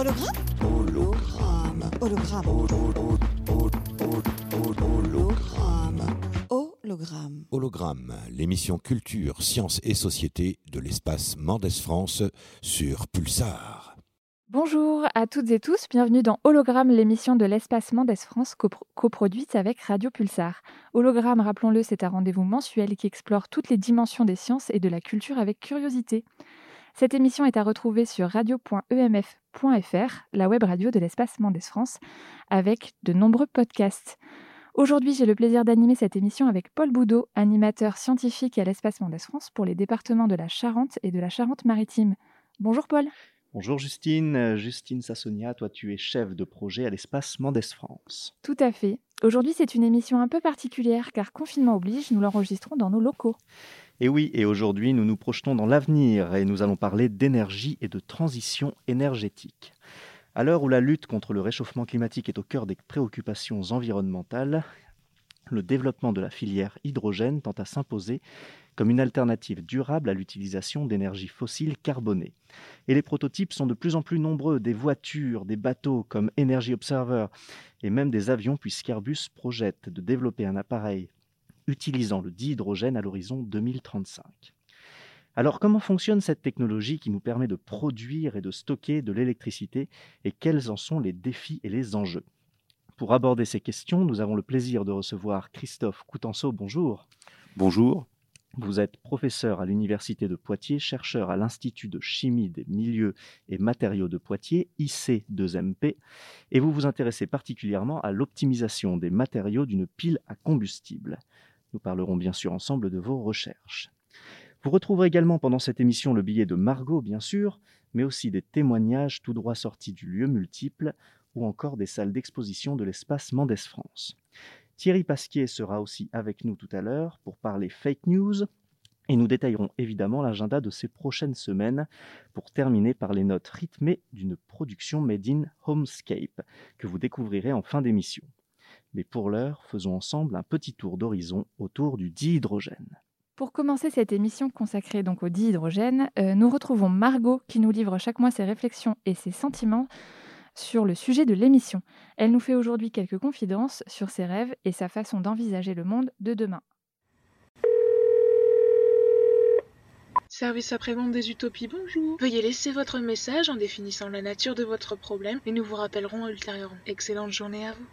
Hologramme Hologramme. Hologramme. Hologramme. Hologramme. Hologramme, l'émission culture, sciences et société de l'espace Mendes France sur Pulsar. Bonjour à toutes et tous, bienvenue dans Hologramme, l'émission de l'espace Mendes France copro- coproduite avec Radio Pulsar. Hologramme, rappelons-le, c'est un rendez-vous mensuel qui explore toutes les dimensions des sciences et de la culture avec curiosité. Cette émission est à retrouver sur radio.emf.fr, la web radio de l'espace Mendes France, avec de nombreux podcasts. Aujourd'hui, j'ai le plaisir d'animer cette émission avec Paul Boudot, animateur scientifique à l'espace Mendes France pour les départements de la Charente et de la Charente-Maritime. Bonjour Paul. Bonjour Justine, Justine Sassonia, toi tu es chef de projet à l'espace Mendes France. Tout à fait. Aujourd'hui, c'est une émission un peu particulière car confinement oblige, nous l'enregistrons dans nos locaux. Et oui, et aujourd'hui nous nous projetons dans l'avenir et nous allons parler d'énergie et de transition énergétique. À l'heure où la lutte contre le réchauffement climatique est au cœur des préoccupations environnementales, le développement de la filière hydrogène tend à s'imposer comme une alternative durable à l'utilisation d'énergies fossiles carbonées. Et les prototypes sont de plus en plus nombreux, des voitures, des bateaux comme Energy Observer et même des avions puisqu'Airbus projette de développer un appareil utilisant le dihydrogène à l'horizon 2035. Alors comment fonctionne cette technologie qui nous permet de produire et de stocker de l'électricité et quels en sont les défis et les enjeux? Pour aborder ces questions, nous avons le plaisir de recevoir Christophe Coutenceau. Bonjour. Bonjour. Vous êtes professeur à l'Université de Poitiers, chercheur à l'Institut de chimie des milieux et matériaux de Poitiers, IC2MP, et vous vous intéressez particulièrement à l'optimisation des matériaux d'une pile à combustible. Nous parlerons bien sûr ensemble de vos recherches. Vous retrouverez également pendant cette émission le billet de Margot, bien sûr, mais aussi des témoignages tout droit sortis du lieu multiple ou encore des salles d'exposition de l'espace Mendes France. Thierry Pasquier sera aussi avec nous tout à l'heure pour parler fake news et nous détaillerons évidemment l'agenda de ces prochaines semaines pour terminer par les notes rythmées d'une production made in Homescape que vous découvrirez en fin d'émission. Mais pour l'heure, faisons ensemble un petit tour d'horizon autour du dihydrogène. Pour commencer cette émission consacrée donc au dihydrogène, euh, nous retrouvons Margot qui nous livre chaque mois ses réflexions et ses sentiments sur le sujet de l'émission. Elle nous fait aujourd'hui quelques confidences sur ses rêves et sa façon d'envisager le monde de demain. Service après-vente des utopies, bonjour. Veuillez laisser votre message en définissant la nature de votre problème et nous vous rappellerons ultérieurement. Excellente journée à vous.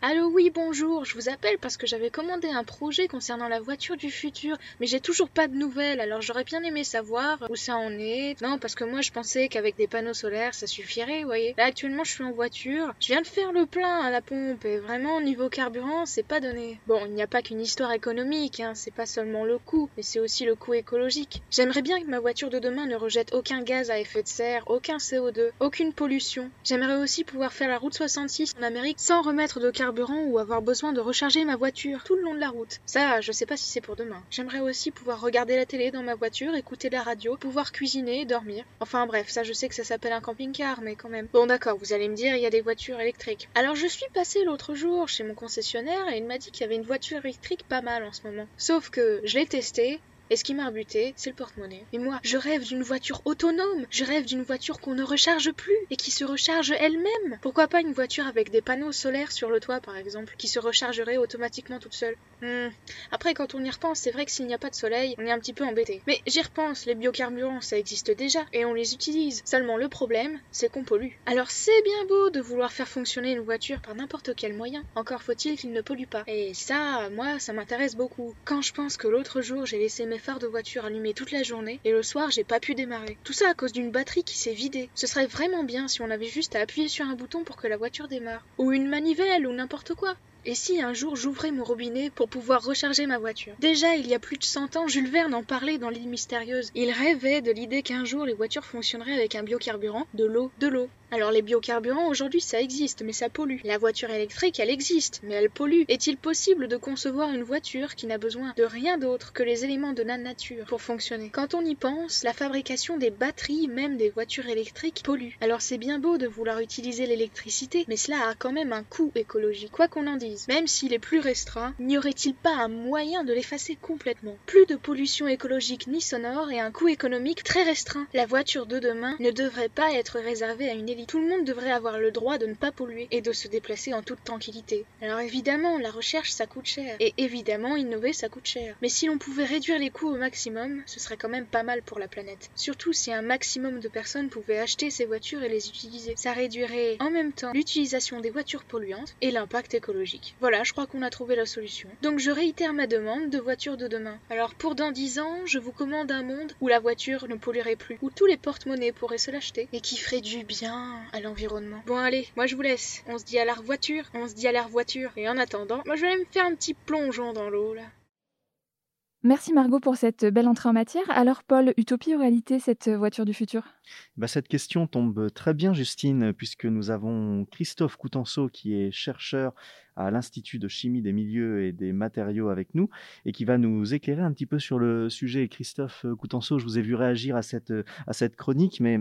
Allô, oui, bonjour. Je vous appelle parce que j'avais commandé un projet concernant la voiture du futur, mais j'ai toujours pas de nouvelles, alors j'aurais bien aimé savoir où ça en est. Non, parce que moi je pensais qu'avec des panneaux solaires ça suffirait, vous voyez. Là actuellement je suis en voiture, je viens de faire le plein à la pompe et vraiment niveau carburant c'est pas donné. Bon, il n'y a pas qu'une histoire économique, hein, c'est pas seulement le coût, mais c'est aussi le coût écologique. J'aimerais bien que ma voiture de demain ne rejette aucun gaz à effet de serre, aucun CO2, aucune pollution. J'aimerais aussi pouvoir faire la route 66 en Amérique sans remettre de carburant ou avoir besoin de recharger ma voiture tout le long de la route. Ça, je sais pas si c'est pour demain. J'aimerais aussi pouvoir regarder la télé dans ma voiture, écouter la radio, pouvoir cuisiner et dormir. Enfin bref, ça je sais que ça s'appelle un camping-car, mais quand même. Bon d'accord, vous allez me dire, il y a des voitures électriques. Alors je suis passée l'autre jour chez mon concessionnaire et il m'a dit qu'il y avait une voiture électrique pas mal en ce moment. Sauf que je l'ai testée, et ce qui m'a rebuté, c'est le porte-monnaie. Et moi, je rêve d'une voiture autonome. Je rêve d'une voiture qu'on ne recharge plus et qui se recharge elle-même. Pourquoi pas une voiture avec des panneaux solaires sur le toit, par exemple, qui se rechargerait automatiquement toute seule? Hmm. Après, quand on y repense, c'est vrai que s'il n'y a pas de soleil, on est un petit peu embêté. Mais j'y repense, les biocarburants, ça existe déjà et on les utilise. Seulement le problème, c'est qu'on pollue. Alors c'est bien beau de vouloir faire fonctionner une voiture par n'importe quel moyen. Encore faut-il qu'il ne pollue pas. Et ça, moi, ça m'intéresse beaucoup. Quand je pense que l'autre jour, j'ai laissé mes phares de voiture allumés toute la journée et le soir, j'ai pas pu démarrer. Tout ça à cause d'une batterie qui s'est vidée. Ce serait vraiment bien si on avait juste à appuyer sur un bouton pour que la voiture démarre. Ou une manivelle ou n'importe quoi. Et si un jour j'ouvrais mon robinet pour pouvoir recharger ma voiture? Déjà, il y a plus de 100 ans, Jules Verne en parlait dans l'île mystérieuse. Il rêvait de l'idée qu'un jour les voitures fonctionneraient avec un biocarburant, de l'eau, de l'eau. Alors les biocarburants aujourd'hui ça existe mais ça pollue. La voiture électrique elle existe mais elle pollue. Est-il possible de concevoir une voiture qui n'a besoin de rien d'autre que les éléments de la nature pour fonctionner? Quand on y pense, la fabrication des batteries, même des voitures électriques, pollue. Alors c'est bien beau de vouloir utiliser l'électricité mais cela a quand même un coût écologique. Quoi qu'on en dise, même s'il est plus restreint, n'y aurait-il pas un moyen de l'effacer complètement? Plus de pollution écologique ni sonore et un coût économique très restreint. La voiture de demain ne devrait pas être réservée à une satellite. Tout le monde devrait avoir le droit de ne pas polluer et de se déplacer en toute tranquillité. Alors évidemment, la recherche ça coûte cher. Et évidemment, innover ça coûte cher. Mais si l'on pouvait réduire les coûts au maximum, ce serait quand même pas mal pour la planète. Surtout si un maximum de personnes pouvaient acheter ces voitures et les utiliser. Ça réduirait en même temps l'utilisation des voitures polluantes et l'impact écologique. Voilà, je crois qu'on a trouvé la solution. Donc je réitère ma demande de voiture de demain. Alors pour dans 10 ans, je vous commande un monde où la voiture ne polluerait plus, où tous les porte-monnaies pourraient se l'acheter et qui ferait du bien à l'environnement. Bon allez, moi je vous laisse. On se dit à la voiture, on se dit à la voiture. Et en attendant, moi je vais aller me faire un petit plongeon dans l'eau là. Merci Margot pour cette belle entrée en matière. Alors Paul, utopie ou réalité cette voiture du futur? Bah, Cette question tombe très bien Justine, puisque nous avons Christophe Coutenceau qui est chercheur à l'Institut de chimie des milieux et des matériaux avec nous et qui va nous éclairer un petit peu sur le sujet. Christophe Coutenceau, je vous ai vu réagir à cette, à cette chronique, mais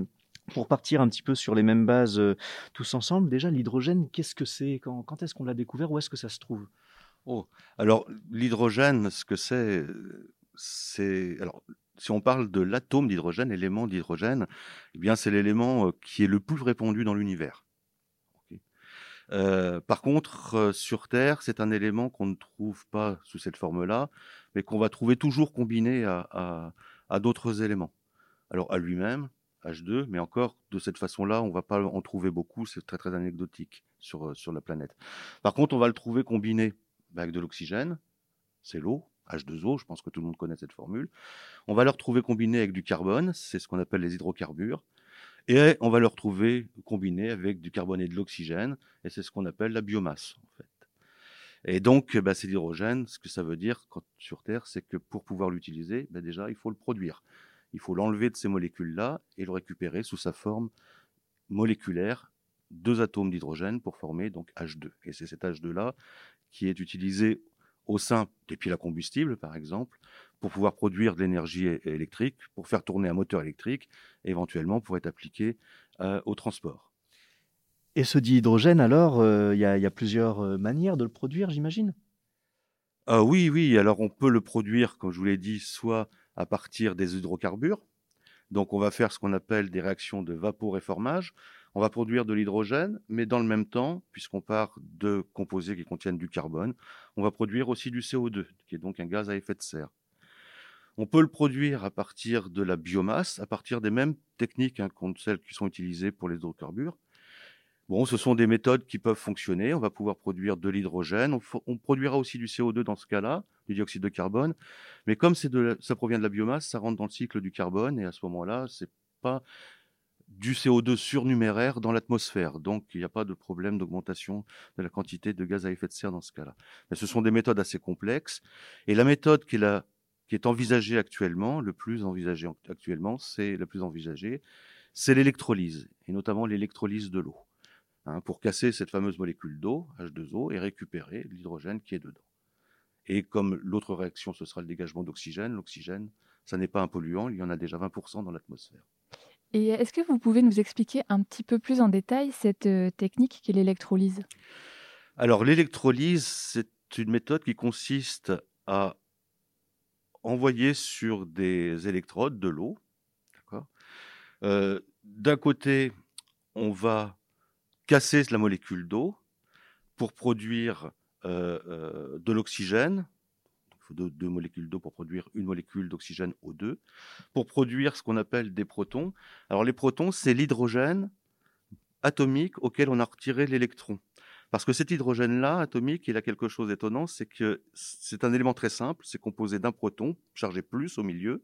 pour partir un petit peu sur les mêmes bases euh, tous ensemble, déjà l'hydrogène, qu'est-ce que c'est? Quand, quand est-ce qu'on l'a découvert? Où est-ce que ça se trouve? Oh, alors l'hydrogène, ce que c'est, c'est alors si on parle de l'atome d'hydrogène, l'élément d'hydrogène, eh bien c'est l'élément qui est le plus répandu dans l'univers. Euh, par contre, sur Terre, c'est un élément qu'on ne trouve pas sous cette forme-là, mais qu'on va trouver toujours combiné à, à d'autres éléments. Alors à lui-même, H2, mais encore de cette façon-là, on ne va pas en trouver beaucoup, c'est très très anecdotique sur, sur la planète. Par contre, on va le trouver combiné avec de l'oxygène, c'est l'eau, H2O, je pense que tout le monde connaît cette formule. On va le retrouver combiné avec du carbone, c'est ce qu'on appelle les hydrocarbures. Et on va le retrouver combiné avec du carbone et de l'oxygène, et c'est ce qu'on appelle la biomasse, en fait. Et donc, bah, c'est l'hydrogène. Ce que ça veut dire sur Terre, c'est que pour pouvoir l'utiliser, bah, déjà, il faut le produire. Il faut l'enlever de ces molécules-là et le récupérer sous sa forme moléculaire, deux atomes d'hydrogène pour former donc H2. Et c'est cet H2-là qui est utilisé au sein des piles à combustible, par exemple, pour pouvoir produire de l'énergie électrique, pour faire tourner un moteur électrique, éventuellement pour être appliqué euh, au transport. Et ce dihydrogène, alors, euh, il y, a plusieurs euh, manières de le produire, j'imagine? Ah Oui, oui. Alors, on peut le produire, comme je vous l'ai dit, soit à partir des hydrocarbures. Donc, on va faire ce qu'on appelle des réactions de vaporéformage on va produire de l'hydrogène, mais dans le même temps, puisqu'on part de composés qui contiennent du carbone, on va produire aussi du CO2, qui est donc un gaz à effet de serre. On peut le produire à partir de la biomasse, à partir des mêmes techniques hein, que celles qui sont utilisées pour les hydrocarbures. Bon, ce sont des méthodes qui peuvent fonctionner. On va pouvoir produire de l'hydrogène. On, produira aussi du CO2 dans ce cas-là, du dioxyde de carbone. Mais comme ça provient de la biomasse, ça rentre dans le cycle du carbone et à ce moment-là, c'est pas du CO2 surnuméraire dans l'atmosphère. Donc, il n'y a pas de problème d'augmentation de la quantité de gaz à effet de serre dans ce cas-là. Mais ce sont des méthodes assez complexes. Et la méthode qui est, envisagée actuellement, le plus envisagé actuellement, c'est la plus envisagée, c'est l'électrolyse, et notamment l'électrolyse de l'eau, hein, pour casser cette fameuse molécule d'eau, H2O, et récupérer l'hydrogène qui est dedans. Et comme l'autre réaction, ce sera le dégagement d'oxygène, l'oxygène, ça n'est pas un polluant, il y en a déjà 20% dans l'atmosphère. Et est-ce que vous pouvez nous expliquer un petit peu plus en détail cette euh, technique qu'est l'électrolyse? Alors l'électrolyse, c'est une méthode qui consiste à envoyer sur des électrodes de l'eau. Euh, d'un côté, on va casser la molécule d'eau pour produire euh, de l'oxygène deux, molécules d'eau pour produire une molécule d'oxygène O2, pour produire ce qu'on appelle des protons. Alors les protons, c'est l'hydrogène atomique auquel on a retiré l'électron. Parce que cet hydrogène-là, atomique, il a quelque chose d'étonnant, c'est que c'est un élément très simple, c'est composé d'un proton, chargé plus au milieu,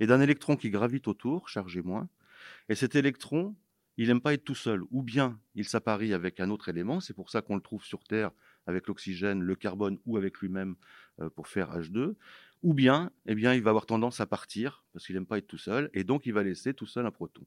et d'un électron qui gravite autour, chargé moins. Et cet électron, il n'aime pas être tout seul, ou bien il s'apparie avec un autre élément, c'est pour ça qu'on le trouve sur Terre avec l'oxygène, le carbone ou avec lui-même euh, pour faire H2, ou bien, eh bien, il va avoir tendance à partir parce qu'il n'aime pas être tout seul, et donc il va laisser tout seul un proton.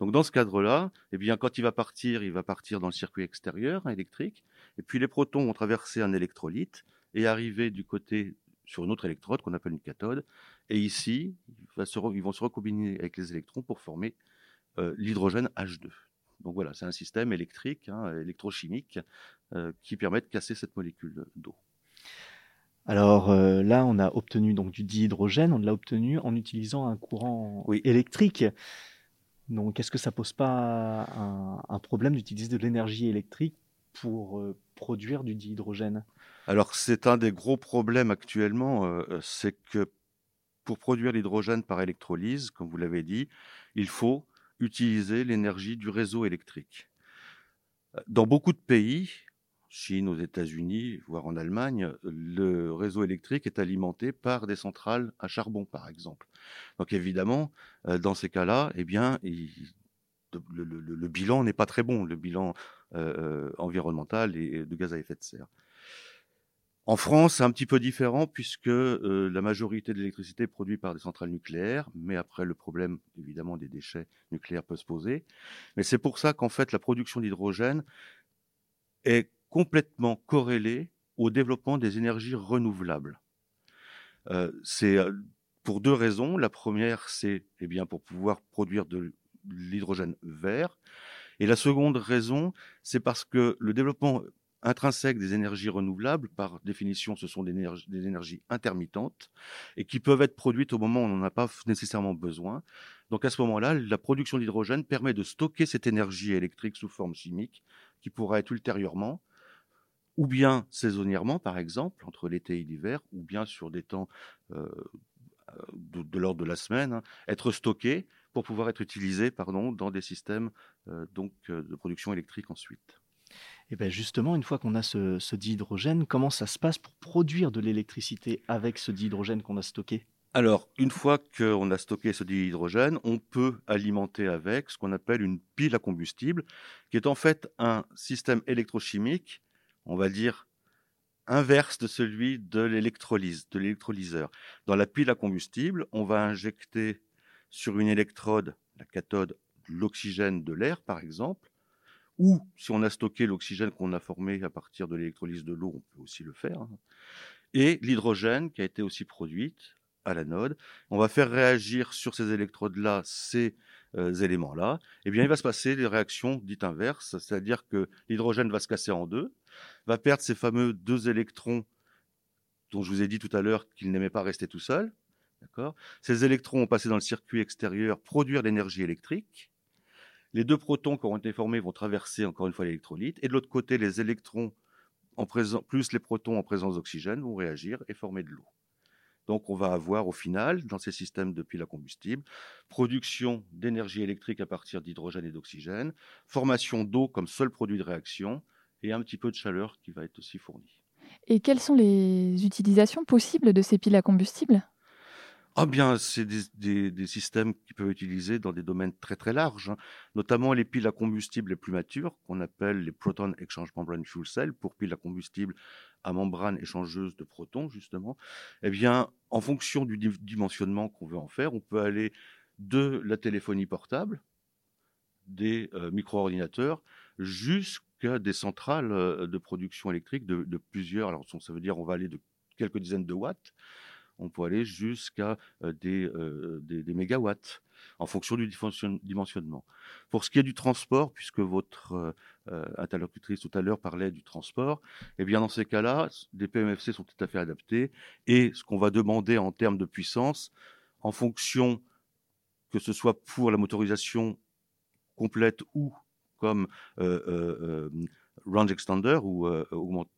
Donc dans ce cadre-là, eh bien, quand il va partir, il va partir dans le circuit extérieur électrique, et puis les protons vont traverser un électrolyte et arriver du côté sur une autre électrode qu'on appelle une cathode, et ici, ils vont se recombiner avec les électrons pour former euh, l'hydrogène H2. Donc voilà, c'est un système électrique, hein, électrochimique, euh, qui permet de casser cette molécule d'eau. Alors euh, là, on a obtenu donc du dihydrogène, on l'a obtenu en utilisant un courant électrique. Donc, est-ce que ça pose pas un, un problème d'utiliser de l'énergie électrique pour euh, produire du dihydrogène? Alors, c'est un des gros problèmes actuellement, c'est que pour produire l'hydrogène par électrolyse, comme vous l'avez dit, il faut utiliser l'énergie du réseau électrique. Dans beaucoup de pays, Chine, aux États-Unis, voire en Allemagne, le réseau électrique est alimenté par des centrales à charbon, par exemple. Donc évidemment, euh, dans ces cas-là, eh bien, le, bilan n'est pas très bon, le bilan euh, euh, environnemental et de gaz à effet de serre. En France, c'est un petit peu différent puisque euh, la majorité de l'électricité est produite par des centrales nucléaires, mais après le problème évidemment des déchets nucléaires peut se poser. Mais c'est pour ça qu'en fait la production d'hydrogène est complètement corrélée au développement des énergies renouvelables. Euh, c'est euh, pour deux raisons. La première, c'est eh bien pour pouvoir produire de l'hydrogène vert. Et la seconde raison, c'est parce que le développement intrinsèque des énergies renouvelables, par définition, ce sont des énergies, intermittentes et qui peuvent être produites au moment où on n'en a pas nécessairement besoin. Donc à ce moment-là, la production d'hydrogène permet de stocker cette énergie électrique sous forme chimique qui pourra être ultérieurement ou bien saisonnièrement, par exemple, entre l'été et l'hiver, ou bien sur des temps euh, de, de l'ordre de la semaine, hein, être stocké pour pouvoir être utilisé pardon, dans des systèmes euh, euh, de production électrique ensuite. Et bien justement, une fois qu'on a ce, dihydrogène, comment ça se passe pour produire de l'électricité avec ce dihydrogène qu'on a stocké? Alors, une fois qu'on a stocké ce dihydrogène, on peut alimenter avec ce qu'on appelle une pile à combustible, qui est en fait un système électrochimique, on va dire, inverse de celui de l'électrolyse, de l'électrolyseur. Dans la pile à combustible, on va injecter sur une électrode, la cathode, de l'oxygène de l'air, par exemple, ou si on a stocké l'oxygène qu'on a formé à partir de l'électrolyse de l'eau, on peut aussi le faire, hein. et l'hydrogène qui a été aussi produite à l'anode. On va faire réagir sur ces électrodes-là ces euh, éléments-là. Et bien, il va se passer des réactions dites inverses, c'est-à-dire que l'hydrogène va se casser en deux, va perdre ces fameux deux électrons dont je vous ai dit tout à l'heure qu'il n'aimait pas rester tout seul. Ces électrons vont passer dans le circuit extérieur, produire l'énergie électrique. Les deux protons qui auront été formés vont traverser encore une fois l'électrolyte. Et de l'autre côté, les électrons plus les protons en présence d'oxygène vont réagir et former de l'eau. Donc on va avoir au final, dans ces systèmes de piles à combustible, production d'énergie électrique à partir d'hydrogène et d'oxygène, formation d'eau comme seul produit de réaction, et un petit peu de chaleur qui va être aussi fournie. Et quelles sont les utilisations possibles de ces piles à combustible? Ah bien, c'est des, systèmes qui peuvent être utilisés dans des domaines très très larges, hein, notamment les piles à combustible les plus matures, qu'on appelle les Proton Exchange Membrane Fuel Cell, pour piles à combustible à membrane échangeuse de protons, justement. Eh bien, en fonction du dimensionnement qu'on veut en faire, on peut aller de la téléphonie portable, des euh, micro-ordinateurs, jusqu'à des centrales euh, de production électrique de, de plusieurs, alors ça veut dire on va aller de quelques dizaines de watts, on peut aller jusqu'à des, mégawatts en fonction du dimensionnement. Pour ce qui est du transport, puisque votre interlocutrice tout à l'heure parlait du transport, eh bien dans ces cas-là, des PMFC sont tout à fait adaptés et ce qu'on va demander en termes de puissance, en fonction que ce soit pour la motorisation complète ou comme range extender ou augmente,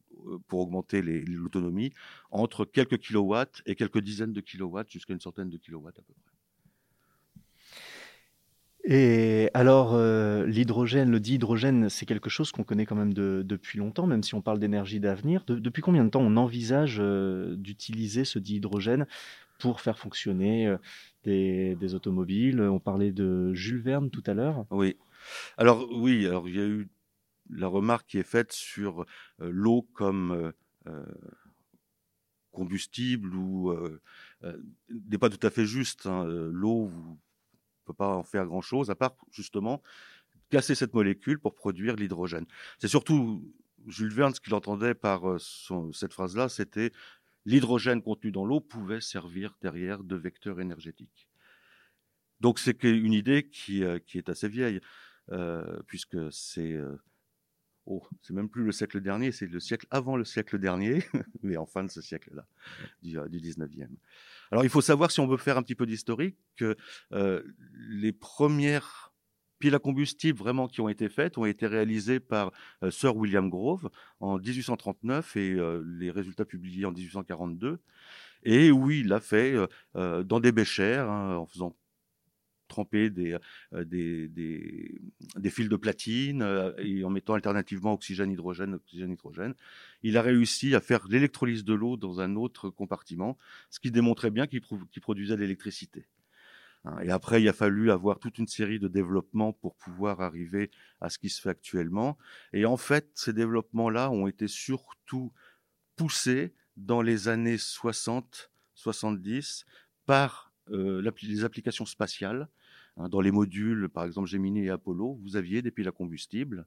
pour augmenter l'autonomie entre quelques kilowatts et quelques dizaines de kilowatts jusqu'à une centaine de kilowatts à peu près. Et alors, euh, l'hydrogène, le dihydrogène, c'est quelque chose qu'on connaît quand même de, depuis longtemps, même si on parle d'énergie d'avenir. De, depuis combien de temps on envisage euh, d'utiliser ce dihydrogène pour faire fonctionner euh, des, des, automobiles? On parlait de Jules Verne tout à l'heure. Oui. Alors oui, alors il y a eu la remarque qui est faite sur l'eau comme combustible n'est pas tout à fait juste. Hein. L'eau, ne peut pas en faire grand-chose, à part justement casser cette molécule pour produire l'hydrogène. C'est surtout Jules Verne, ce qu'il entendait par cette phrase-là, c'était l'hydrogène contenu dans l'eau pouvait servir derrière de vecteur énergétique. Donc c'est une idée qui, est assez vieille, puisque c'est oh, c'est même plus le siècle dernier, c'est le siècle avant le siècle dernier, mais en fin de ce siècle-là, du, du 19e. Alors il faut savoir, si on veut faire un petit peu d'historique, que euh, les premières piles à combustible vraiment qui ont été faites ont été réalisées par euh, Sir William Grove en 1839 et euh, les résultats publiés en 1842. Et oui, il l'a fait euh, dans des béchères hein, en faisant tremper des, des, des, des, fils de platine et en mettant alternativement oxygène, hydrogène, oxygène, hydrogène. Il a réussi à faire l'électrolyse de l'eau dans un autre compartiment, ce qui démontrait bien qu'il produisait de l'électricité. Hein, et après, il a fallu avoir toute une série de développements pour pouvoir arriver à ce qui se fait actuellement. Et en fait, ces développements-là ont été surtout poussés dans les années 60, 70 par euh, les applications spatiales. Hein, dans les modules, par exemple Gemini et Apollo, vous aviez des piles à combustible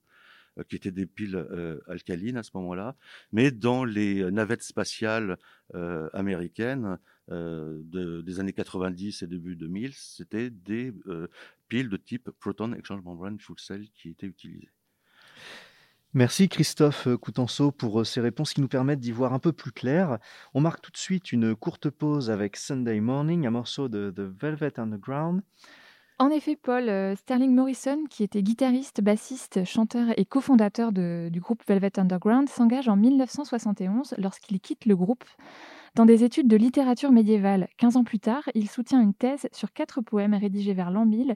euh, qui étaient des piles euh, alcalines à ce moment-là. Mais dans les navettes spatiales euh, américaines de, des années 90 et début 2000, c'était des piles de type Proton Exchange Membrane Fuel Cell qui étaient utilisées. Merci Christophe Coutenceau pour ces réponses qui nous permettent d'y voir un peu plus clair. On marque tout de suite une courte pause avec Sunday Morning, un morceau de The Velvet Underground. En effet, Paul, euh, Sterling Morrison, qui était guitariste, bassiste, chanteur et cofondateur du groupe Velvet Underground, s'engage en 1971 lorsqu'il quitte le groupe dans des études de littérature médiévale. 15 ans plus tard, il soutient une thèse sur quatre poèmes rédigés vers l'an 1000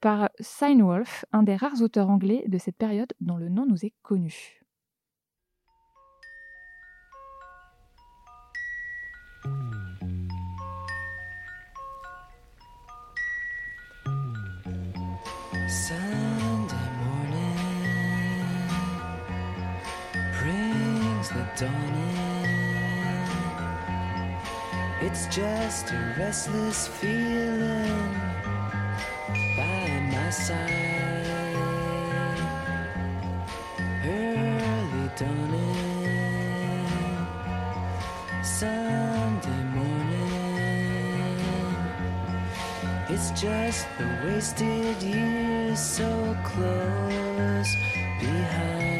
par Seinwolf, un des rares auteurs anglais de cette période dont le nom nous est connu. Dawn in. It's just a restless feeling by my side. Early dawning, Sunday morning. It's just the wasted years so close behind.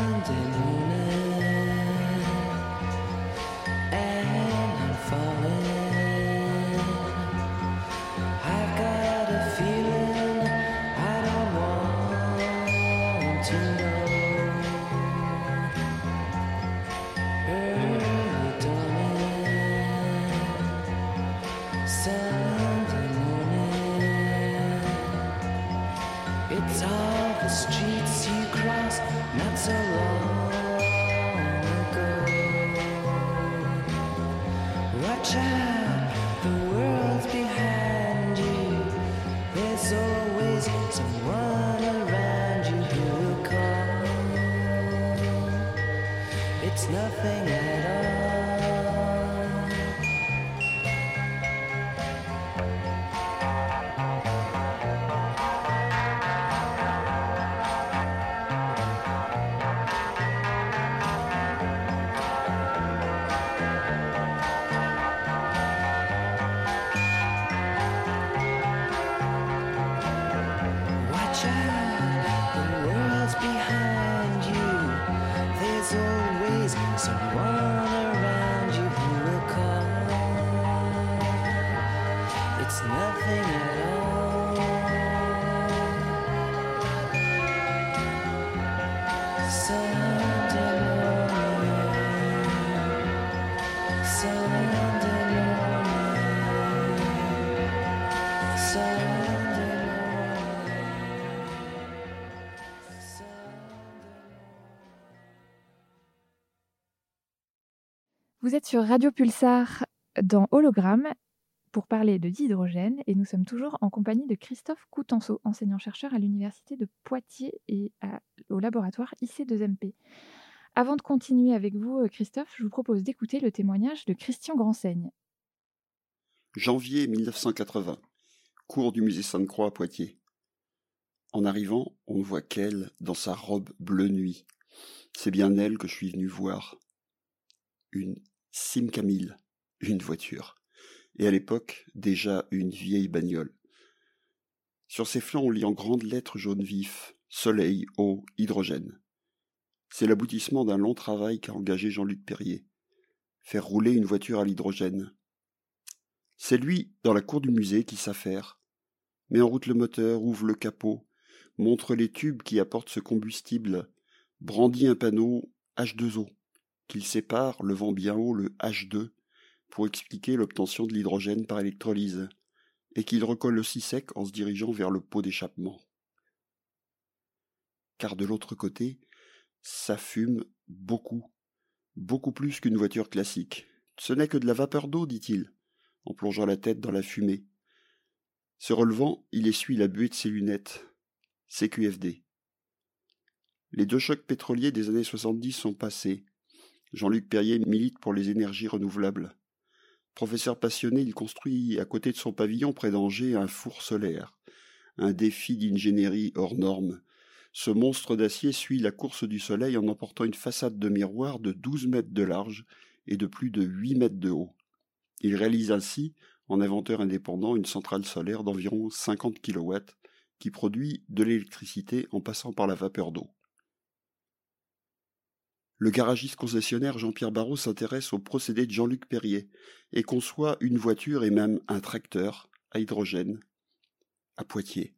Vous êtes sur Radio Pulsar dans Hologramme pour parler de d'hydrogène et nous sommes toujours en compagnie de Christophe Coutenceau, enseignant-chercheur à l'Université de Poitiers et au laboratoire IC2MP. Avant de continuer avec vous, euh, Christophe, je vous propose d'écouter le témoignage de Christian Gransaigne. Janvier 1980, cours du musée Sainte-Croix à Poitiers. En arrivant, on voit qu'elle dans sa robe bleu nuit. C'est bien elle que je suis venu voir. Une Sim Camille, une voiture. Et à l'époque, déjà une vieille bagnole. Sur ses flancs, on lit en grandes lettres jaune vif Soleil, eau, hydrogène. C'est l'aboutissement d'un long travail qu'a engagé Jean-Luc Perrier. Faire rouler une voiture à l'hydrogène. C'est lui, dans la cour du musée, qui s'affaire. Met en route le moteur, ouvre le capot, montre les tubes qui apportent ce combustible, brandit un panneau H2O, qu'il sépare, levant bien haut le H2, pour expliquer l'obtention de l'hydrogène par électrolyse, et qu'il recolle aussi sec en se dirigeant vers le pot d'échappement. Car de l'autre côté, ça fume beaucoup, beaucoup plus qu'une voiture classique. Ce n'est que de la vapeur d'eau, dit-il, en plongeant la tête dans la fumée. Se relevant, il essuie la buée de ses lunettes. CQFD. Les deux chocs pétroliers des années 70 sont passés. Jean-Luc Perrier milite pour les énergies renouvelables. Professeur passionné, il construit à côté de son pavillon près d'Angers un four solaire. Un défi d'ingénierie hors norme. Ce monstre d'acier suit la course du soleil en emportant une façade de miroir de 12 mètres de large et de plus de 8 mètres de haut. Il réalise ainsi, en inventeur indépendant, une centrale solaire d'environ 50 kW qui produit de l'électricité en passant par la vapeur d'eau. Le garagiste concessionnaire Jean-Pierre Barrault s'intéresse au procédé de Jean-Luc Perrier et conçoit une voiture et même un tracteur à hydrogène à Poitiers.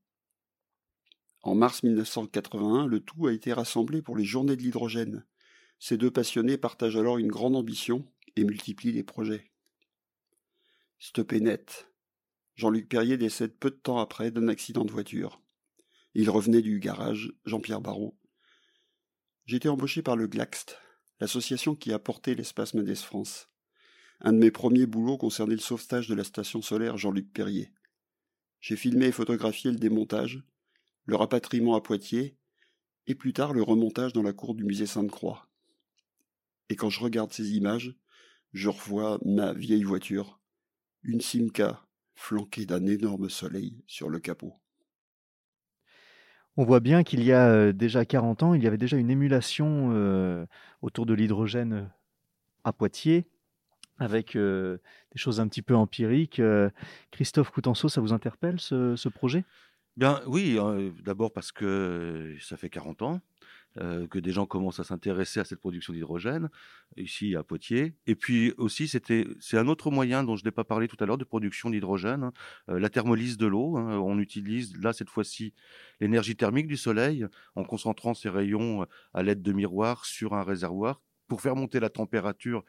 En mars 1981, le tout a été rassemblé pour les Journées de l'hydrogène. Ces deux passionnés partagent alors une grande ambition et multiplient les projets. Stoppé net. Jean-Luc Perrier décède peu de temps après d'un accident de voiture. Il revenait du garage Jean-Pierre Barrault j'ai été embauché par le GLAXT, l'association qui a porté l'espace Mendes France. Un de mes premiers boulots concernait le sauvetage de la station solaire Jean-Luc Perrier. J'ai filmé et photographié le démontage, le rapatriement à Poitiers, et plus tard le remontage dans la cour du musée Sainte-Croix. Et quand je regarde ces images, je revois ma vieille voiture, une Simca flanquée d'un énorme soleil sur le capot. On voit bien qu'il y a déjà 40 ans, il y avait déjà une émulation autour de l'hydrogène à Poitiers, avec des choses un petit peu empiriques. Christophe Coutenceau, ça vous interpelle ce, projet? Bien, oui, d'abord parce que ça fait 40 ans. Euh, que des gens commencent à s'intéresser à cette production d'hydrogène ici à Poitiers. Et puis aussi, c'est un autre moyen dont je n'ai pas parlé tout à l'heure de production d'hydrogène, hein. euh, la thermolyse de l'eau. Hein. On utilise là cette fois-ci l'énergie thermique du soleil en concentrant ces rayons à l'aide de miroirs sur un réservoir pour faire monter la température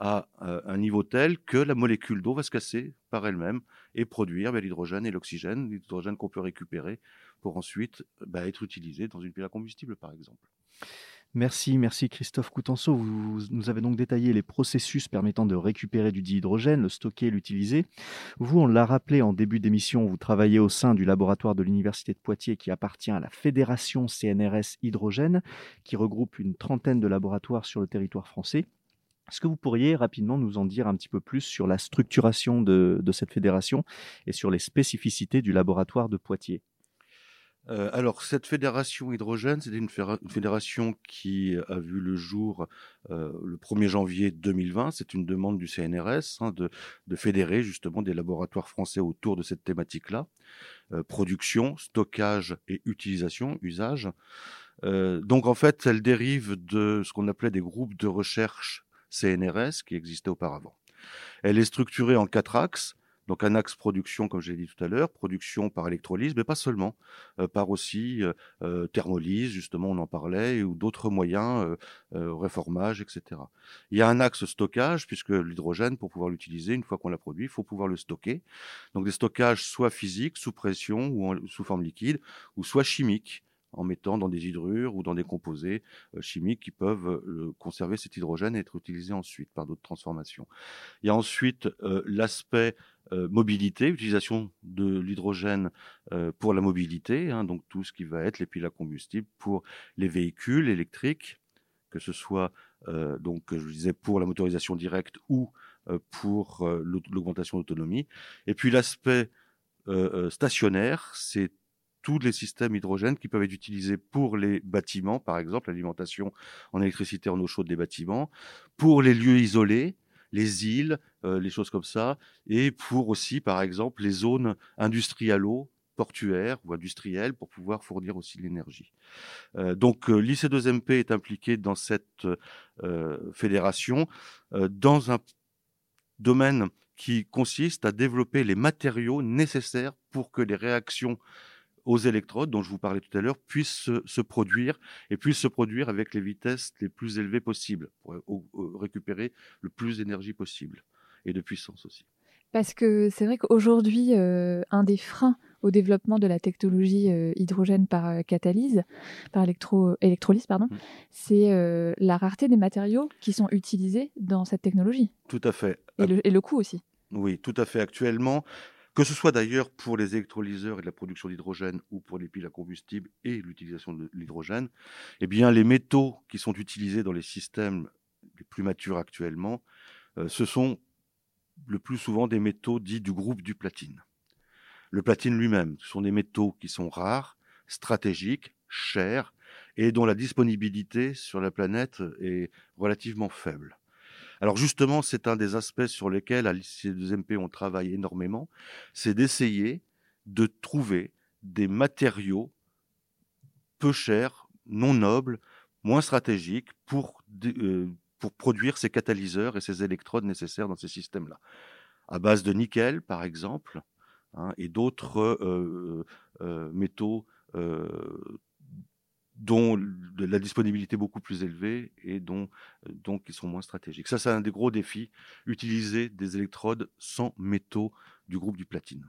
à euh, un niveau tel que la molécule d'eau va se casser par elle-même et produire ben, l'hydrogène et l'oxygène, l'hydrogène qu'on peut récupérer pour ensuite bah, être utilisé dans une pile à combustible, par exemple. Merci, merci Christophe Coutenceau. Vous nous avez donc détaillé les processus permettant de récupérer du dihydrogène, le stocker, l'utiliser. Vous, on l'a rappelé en début d'émission, vous travaillez au sein du laboratoire de l'Université de Poitiers qui appartient à la Fédération CNRS Hydrogène, qui regroupe une trentaine de laboratoires sur le territoire français. Est-ce que vous pourriez rapidement nous en dire un petit peu plus sur la structuration de, de cette fédération et sur les spécificités du laboratoire de Poitiers? Euh, alors, cette fédération hydrogène, c'était une, fédération qui a vu le jour euh, le 1er janvier 2020. C'est une demande du CNRS hein, de, fédérer justement des laboratoires français autour de cette thématique-là. Euh, production, stockage et utilisation, usage. donc, en fait, elle dérive de ce qu'on appelait des groupes de recherche CNRS qui existaient auparavant. Elle est structurée en quatre axes. Donc un axe production, comme je l'ai dit tout à l'heure, production par électrolyse, mais pas seulement, euh, par aussi euh, euh, thermolyse, justement, on en parlait, ou d'autres moyens, réformage, etc. Il y a un axe stockage, puisque l'hydrogène, pour pouvoir l'utiliser, une fois qu'on l'a produit, il faut pouvoir le stocker. Donc des stockages soit physiques, sous pression ou sous forme liquide, ou soit chimiques en mettant dans des hydrures ou dans des composés chimiques qui peuvent conserver cet hydrogène et être utilisés ensuite par d'autres transformations. Il y a ensuite l'aspect euh, mobilité, utilisation de l'hydrogène euh, pour la mobilité, hein, donc tout ce qui va être les piles à combustible pour les véhicules électriques, que ce soit euh, donc je disais pour la motorisation directe ou pour l'augmentation d'autonomie. Et puis l'aspect stationnaire, c'est tous les systèmes hydrogène qui peuvent être utilisés pour les bâtiments, par exemple l'alimentation en électricité en eau chaude des bâtiments, pour les lieux isolés, les îles, euh, les choses comme ça, et pour aussi, par exemple, les zones industrialo portuaires ou industrielles pour pouvoir fournir aussi l'énergie. Euh, donc euh, l'IC2MP est impliqué dans cette fédération dans un domaine qui consiste à développer les matériaux nécessaires pour que les réactions aux électrodes dont je vous parlais tout à l'heure puissent se, se produire et puissent se produire avec les vitesses les plus élevées possibles pour euh, au- au- récupérer le plus d'énergie possible et de puissance aussi. Parce que c'est vrai qu'aujourd'hui, euh, un des freins au développement de la technologie euh, hydrogène par euh, catalyse, par électro, électrolyse, pardon, Mm. c'est euh, la rareté des matériaux qui sont utilisés dans cette technologie Tout à fait. et le, et le coût aussi. Oui, tout à fait. Actuellement, que ce soit d'ailleurs pour les électrolyseurs et la production d'hydrogène ou pour les piles à combustible et l'utilisation de l'hydrogène, eh bien, les métaux qui sont utilisés dans les systèmes les plus matures actuellement, euh, ce sont le plus souvent des métaux dits du groupe du platine. Le platine lui-même, ce sont des métaux qui sont rares, stratégiques, chers et dont la disponibilité sur la planète est relativement faible. Alors justement, c'est un des aspects sur lesquels à l'IC2MP on travaille énormément, c'est d'essayer de trouver des matériaux peu chers, non nobles, moins stratégiques pour, euh, pour produire ces catalyseurs et ces électrodes nécessaires dans ces systèmes-là. À base de nickel, par exemple, hein, et d'autres euh, euh, métaux dont la disponibilité beaucoup plus élevée et dont euh, donc qui sont moins stratégiques. Ça, c'est un des gros défis, utiliser des électrodes sans métaux du groupe du platine.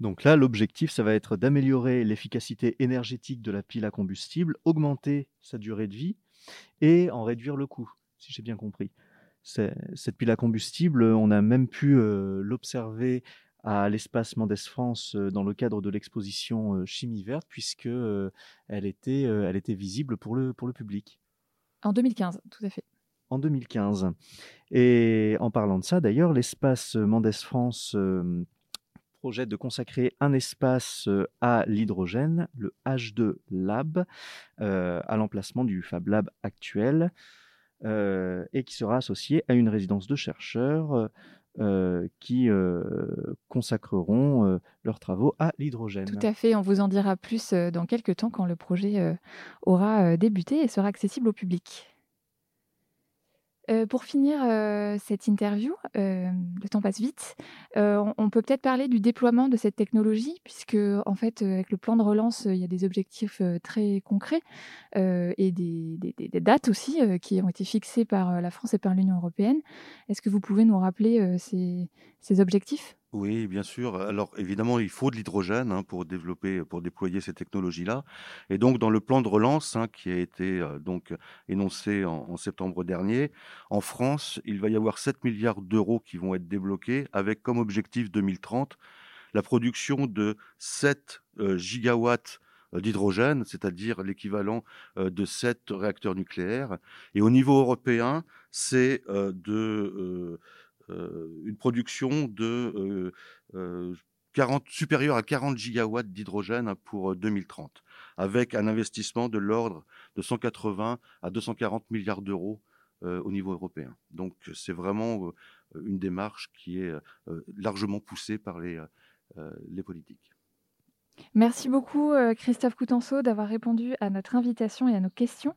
Donc là, l'objectif, ça va être d'améliorer l'efficacité énergétique de la pile à combustible, augmenter sa durée de vie et en réduire le coût, si j'ai bien compris. Cette pile à combustible, on a même pu euh, l'observer à l'espace Mendes France dans le cadre de l'exposition Chimie verte, puisque elle, était, elle était visible pour le, pour le public En 2015, tout à fait. en 2015. Et en parlant de ça, d'ailleurs, l'espace Mendes France euh, projette de consacrer un espace euh, à l'hydrogène, le H2 Lab, euh, à l'emplacement du Fab Lab actuel, et qui sera associé à une résidence de chercheurs euh, qui euh, consacreront euh, leurs travaux à l'hydrogène. Tout à fait. On vous en dira plus dans quelques temps quand le projet aura débuté et sera accessible au public. Euh, pour finir euh, cette interview, euh, le temps passe vite. on, peut peut-être parler du déploiement de cette technologie, puisque en fait, avec le plan de relance, il y a des objectifs très concrets et des, dates aussi qui ont été fixées par la France et par l'Union européenne. Est-ce que vous pouvez nous rappeler ces objectifs? Oui, bien sûr. Alors évidemment, il faut de l'hydrogène hein, pour développer, pour déployer ces technologies-là. Et donc dans le plan de relance hein, qui a été euh, donc énoncé en, septembre dernier, en France, il va y avoir 7 milliards d'euros qui vont être débloqués avec comme objectif 2030 la production de 7 euh, gigawatts euh, d'hydrogène, c'est-à-dire l'équivalent de 7 réacteurs nucléaires. Et au niveau européen, c'est de une production de euh, euh, 40, supérieure à 40 gigawatts d'hydrogène pour euh, 2030, avec un investissement de l'ordre de 180 à 240 milliards d'euros euh, au niveau européen. Donc c'est vraiment euh, une démarche qui est euh, largement poussée par les, euh, les politiques. Merci beaucoup euh, Christophe Coutenceau d'avoir répondu à notre invitation et à nos questions.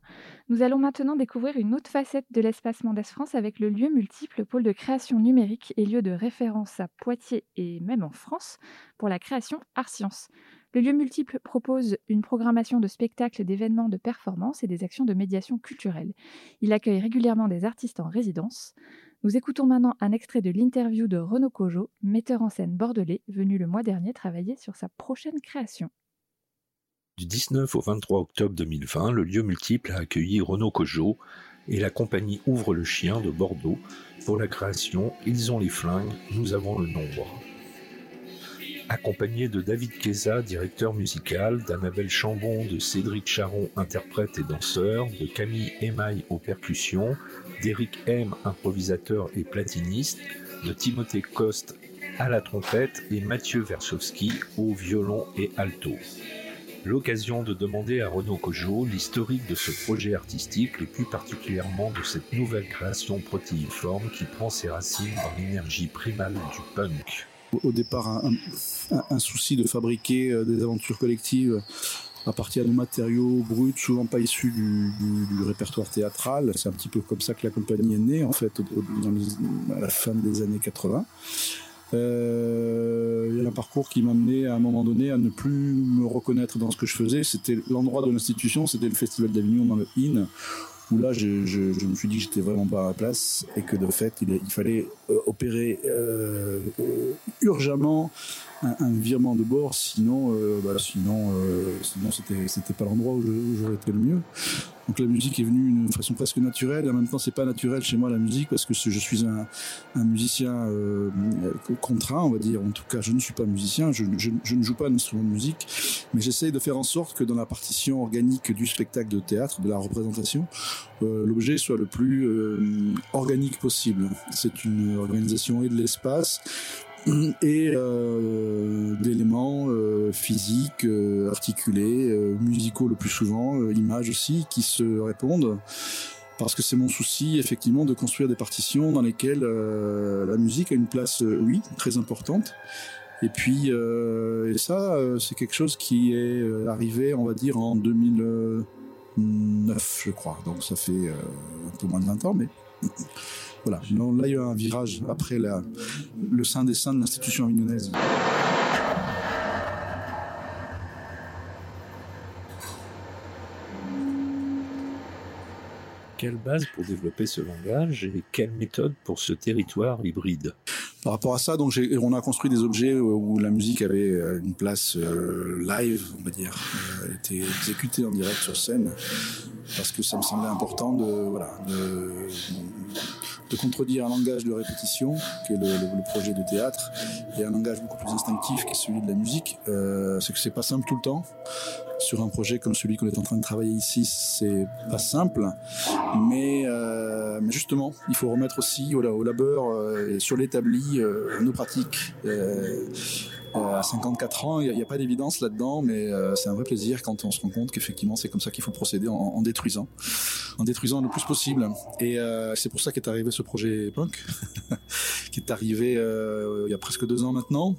Nous allons maintenant découvrir une autre facette de l'espace Mendes France avec le lieu multiple pôle de création numérique et lieu de référence à Poitiers et même en France pour la création Art Science. Le lieu multiple propose une programmation de spectacles, d'événements, de performances et des actions de médiation culturelle. Il accueille régulièrement des artistes en résidence. Nous écoutons maintenant un extrait de l'interview de Renaud Cojo, metteur en scène bordelais, venu le mois dernier travailler sur sa prochaine création. Du 19 au 23 octobre 2020, le lieu multiple a accueilli Renaud Cojo et la compagnie Ouvre le Chien de Bordeaux pour la création Ils ont les flingues, nous avons le nombre. Accompagné de David Keza, directeur musical, d'Annabelle Chambon, de Cédric Charon, interprète et danseur, de Camille Emaille aux percussions, d'Éric M, improvisateur et platiniste, de Timothée Coste à la trompette et Mathieu Versowski au violon et alto. L'occasion de demander à Renaud Cojo l'historique de ce projet artistique et plus particulièrement de cette nouvelle création protéiforme qui prend ses racines dans l'énergie primale du punk. Au départ, un, souci de fabriquer euh, des aventures collectives à partir de matériaux bruts, souvent pas issus du, répertoire théâtral. C'est un petit peu comme ça que la compagnie est née, en fait, à la fin des années 80. Euh, il y a un parcours qui m'a amené à un moment donné à ne plus me reconnaître dans ce que je faisais. C'était l'endroit de l'institution, c'était le Festival d'Avignon dans le IN, où là je, me suis dit que j'étais vraiment pas à ma place et que de fait il, fallait euh, opérer euh, euh, urgemment un, virement de bord, sinon, euh, bah, sinon, euh, sinon c'était c'était pas l'endroit où je- j'aurais été le mieux. Donc la musique est venue d'une façon presque naturelle et en même temps c'est pas naturel chez moi la musique parce que je suis un, un musicien euh, contraint, on va dire. En tout cas, je ne suis pas musicien, je, je- je ne joue pas d'instrument de musique, mais j'essaye de faire en sorte que dans la partition organique du spectacle de théâtre, de la représentation, euh, l'objet soit le plus euh, organique possible. C'est une organisation et de l'espace et euh, d'éléments euh, physiques, euh, articulés, euh, musicaux le plus souvent, euh, images aussi, qui se répondent. Parce que c'est mon souci, effectivement, de construire des partitions dans lesquelles euh, la musique a une place, euh, oui, très importante. Et puis, euh, et ça, euh, c'est quelque chose qui est euh, arrivé, on va dire, en 2009, je crois. Donc ça fait euh, un peu moins de 20 ans, mais voilà. Donc là, il y a un virage après le sein des saints de l'institution avignonnaise. Quelle base pour développer ce langage et quelle méthode pour ce territoire hybride? Par rapport à ça, donc on a construit des objets où la musique avait euh, une place euh, live, on va dire, euh, était exécutée en direct sur scène, parce que ça me semblait important de voilà de, de contredire un langage de répétition, qui est le, le- le projet de théâtre, et un langage beaucoup plus instinctif, qui est celui de la musique. Euh, c'est que c'est pas simple tout le temps. Sur un projet comme celui qu'on est en train de travailler ici, c'est pas simple, mais, euh, justement, il faut remettre aussi voilà, au labeur euh, et sur l'établi euh, nos pratiques. Euh, à 54 ans, il n'y a, pas d'évidence là-dedans, mais euh, c'est un vrai plaisir quand on se rend compte qu'effectivement c'est comme ça qu'il faut procéder en, en détruisant, en détruisant le plus possible. Et euh, c'est pour ça qu'est arrivé ce projet punk, qui est arrivé il y a presque deux ans maintenant,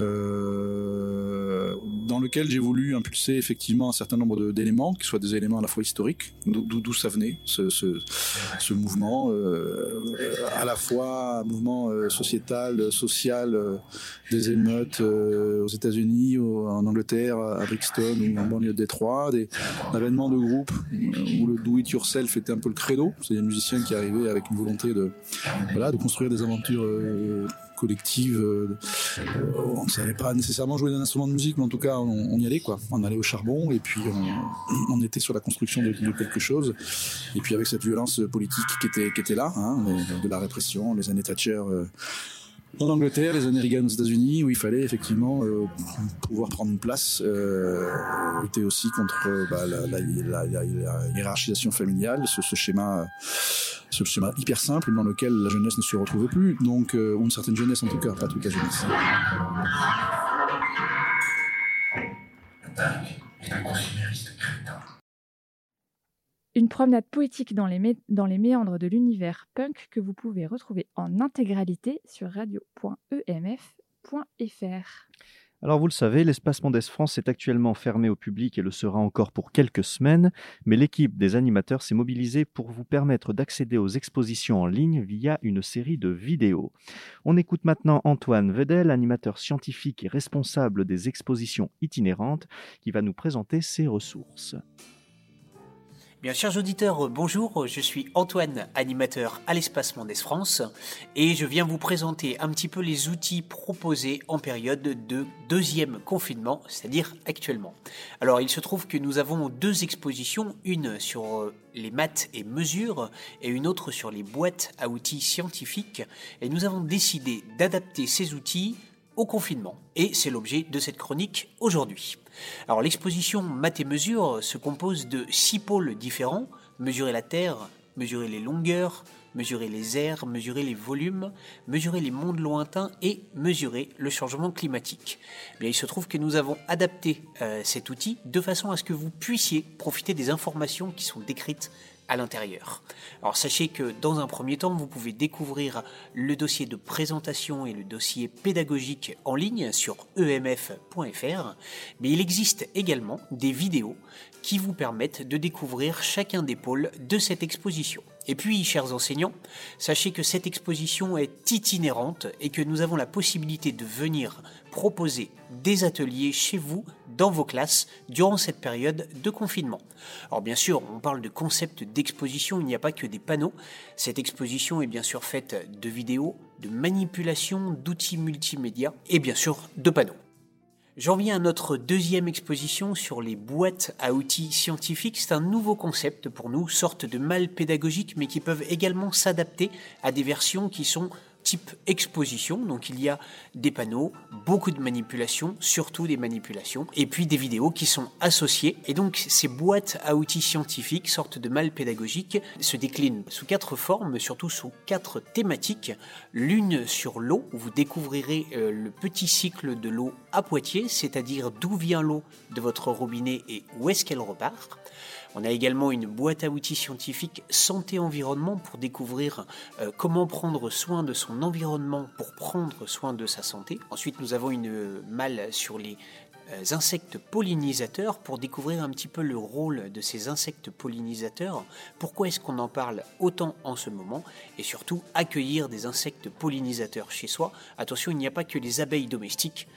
euh, dans lequel j'ai voulu impulser effectivement un certain nombre d'éléments, qui soient des éléments à la fois historiques, d'où ça venait, ce, ce, ce mouvement, euh, à la fois un mouvement euh, sociétal, social, des émeutes euh, aux États-Unis, en Angleterre, à Brixton ou en banlieue de Détroit, des avènements de groupes euh, où le do it yourself était un peu le credo. C'est des musiciens qui arrivaient avec une volonté de, voilà, de construire des aventures euh, collectives. on ne savait pas nécessairement jouer d'un instrument de musique, mais en tout cas, on, y allait quoi. On allait au charbon et puis on, était sur la construction de, quelque chose. Et puis avec cette violence politique qui était, qui était là, hein, de la répression, les années Thatcher. En Angleterre, les années Reagan aux États-Unis, où il fallait effectivement euh, pouvoir prendre une place, euh, lutter aussi contre euh, bah, la, hiérarchisation familiale, ce, schéma, ce schéma hyper simple dans lequel la jeunesse ne se retrouvait plus, donc euh, une certaine jeunesse en tout cas, pas toute la jeunesse. Une promenade poétique dans les, méandres de l'univers punk que vous pouvez retrouver en intégralité sur radio.emf.fr. Alors vous le savez, l'espace Mondes France est actuellement fermé au public et le sera encore pour quelques semaines, mais l'équipe des animateurs s'est mobilisée pour vous permettre d'accéder aux expositions en ligne via une série de vidéos. On écoute maintenant Antoine Vedel, animateur scientifique et responsable des expositions itinérantes, qui va nous présenter ses ressources. Bien, chers auditeurs, bonjour, je suis Antoine, animateur à l'Espace Mondes France, et je viens vous présenter un petit peu les outils proposés en période de deuxième confinement, c'est-à-dire actuellement. Alors, il se trouve que nous avons deux expositions, une sur euh, les maths et mesures, et une autre sur les boîtes à outils scientifiques, et nous avons décidé d'adapter ces outils au confinement. Et c'est l'objet de cette chronique aujourd'hui. Alors l'exposition Maths et mesures se compose de six pôles différents, mesurer la Terre, mesurer les longueurs, mesurer les airs, mesurer les volumes, mesurer les mondes lointains et mesurer le changement climatique. Eh il se trouve que nous avons adapté euh, cet outil de façon à ce que vous puissiez profiter des informations qui sont décrites à l'intérieur. Alors sachez que dans un premier temps, vous pouvez découvrir le dossier de présentation et le dossier pédagogique en ligne sur emf.fr, mais il existe également des vidéos qui vous permettent de découvrir chacun des pôles de cette exposition. Et puis, chers enseignants, sachez que cette exposition est itinérante et que nous avons la possibilité de venir proposer des ateliers chez vous, dans vos classes, durant cette période de confinement. Alors bien sûr, on parle de concept d'exposition, il n'y a pas que des panneaux. Cette exposition est bien sûr faite de vidéos, de manipulation, d'outils multimédia et bien sûr de panneaux. J'en viens à notre deuxième exposition sur les boîtes à outils scientifiques. C'est un nouveau concept pour nous, sorte de mal pédagogique, mais qui peuvent également s'adapter à des versions qui sont type exposition. Donc il y a des panneaux, beaucoup de manipulations, surtout des manipulations, et puis des vidéos qui sont associées. Et donc ces boîtes à outils scientifiques, sorte de mal pédagogique, se déclinent sous quatre formes, surtout sous quatre thématiques. L'une sur l'eau, où vous découvrirez euh, le petit cycle de l'eau à Poitiers, c'est-à-dire d'où vient l'eau de votre robinet et où est-ce qu'elle repart. On a également une boîte à outils scientifique santé-environnement pour découvrir euh, comment prendre soin de son environnement pour prendre soin de sa santé. Ensuite, nous avons une malle sur les euh, insectes pollinisateurs pour découvrir un petit peu le rôle de ces insectes pollinisateurs, pourquoi est-ce qu'on en parle autant en ce moment, et surtout accueillir des insectes pollinisateurs chez soi. Attention, il n'y a pas que les abeilles domestiques,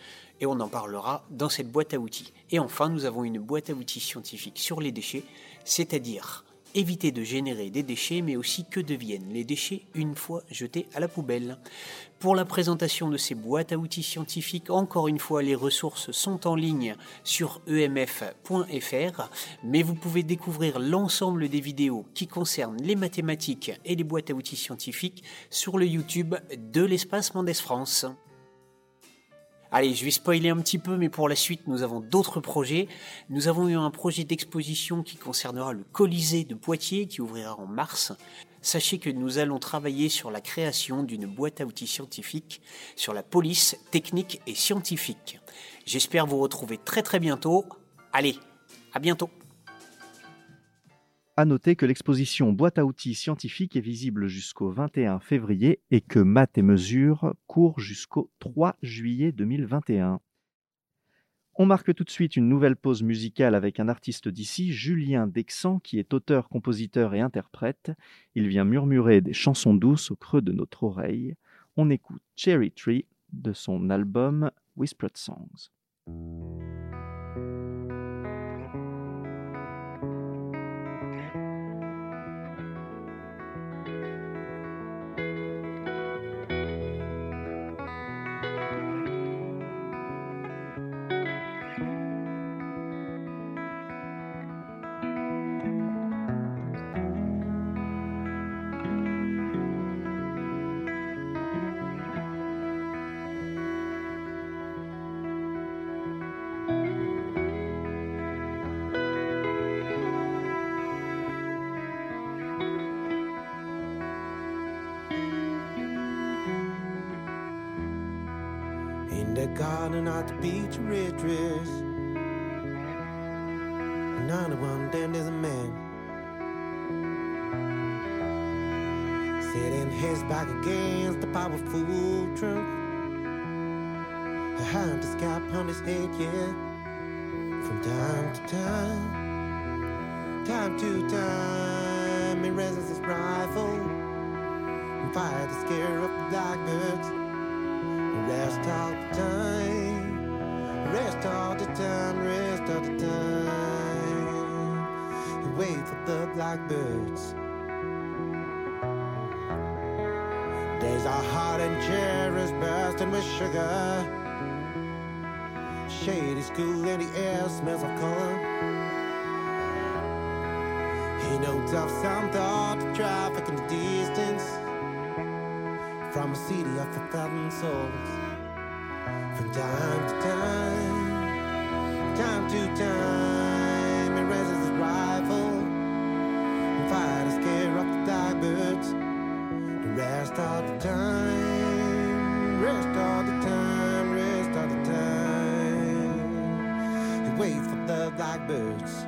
et on en parlera dans cette boîte à outils. Et enfin, nous avons une boîte à outils scientifique sur les déchets, c'est-à-dire éviter de générer des déchets, mais aussi que deviennent les déchets une fois jetés à la poubelle. Pour la présentation de ces boîtes à outils scientifiques, encore une fois, les ressources sont en ligne sur emf.fr, mais vous pouvez découvrir l'ensemble des vidéos qui concernent les mathématiques et les boîtes à outils scientifiques sur le YouTube de l'espace Mendes France. Allez, je vais spoiler un petit peu, mais pour la suite, nous avons d'autres projets. Nous avons eu un projet d'exposition qui concernera le Colisée de Poitiers, qui ouvrira en mars. Sachez que nous allons travailler sur la création d'une boîte à outils scientifique sur la police technique et scientifique. J'espère vous retrouver très très bientôt. Allez, à bientôt. À noter que l'exposition Boîte à outils scientifique est visible jusqu'au 21 février et que Maths et Mesures court jusqu'au 3 juillet 2021. On marque tout de suite une nouvelle pause musicale avec un artiste d'ici, Julien Dexan, qui est auteur, compositeur et interprète. Il vient murmurer des chansons douces au creux de notre oreille. On écoute Cherry Tree de son album Whispered Songs. In the garden at the beach, red. Another one, then there's a man. Sitting his back against the powerful trunk. A hand is cap on his head, yeah. From time to time, time to time, he raises his rifle and fires to scare up the blackbirds. Rest all the time, rest all the time, rest all the time. Wait for the blackbirds. Days are hot and cherries bursting with sugar. Shade is cool and the air smells of color. He notes of some thought, traffic in the distance from a city of a thousand souls. From time to time, time to time, he raises his rifle and fires scare off the dark birds. The rest of the time, rest of the time, rest of the time, he waits for the blackbirds.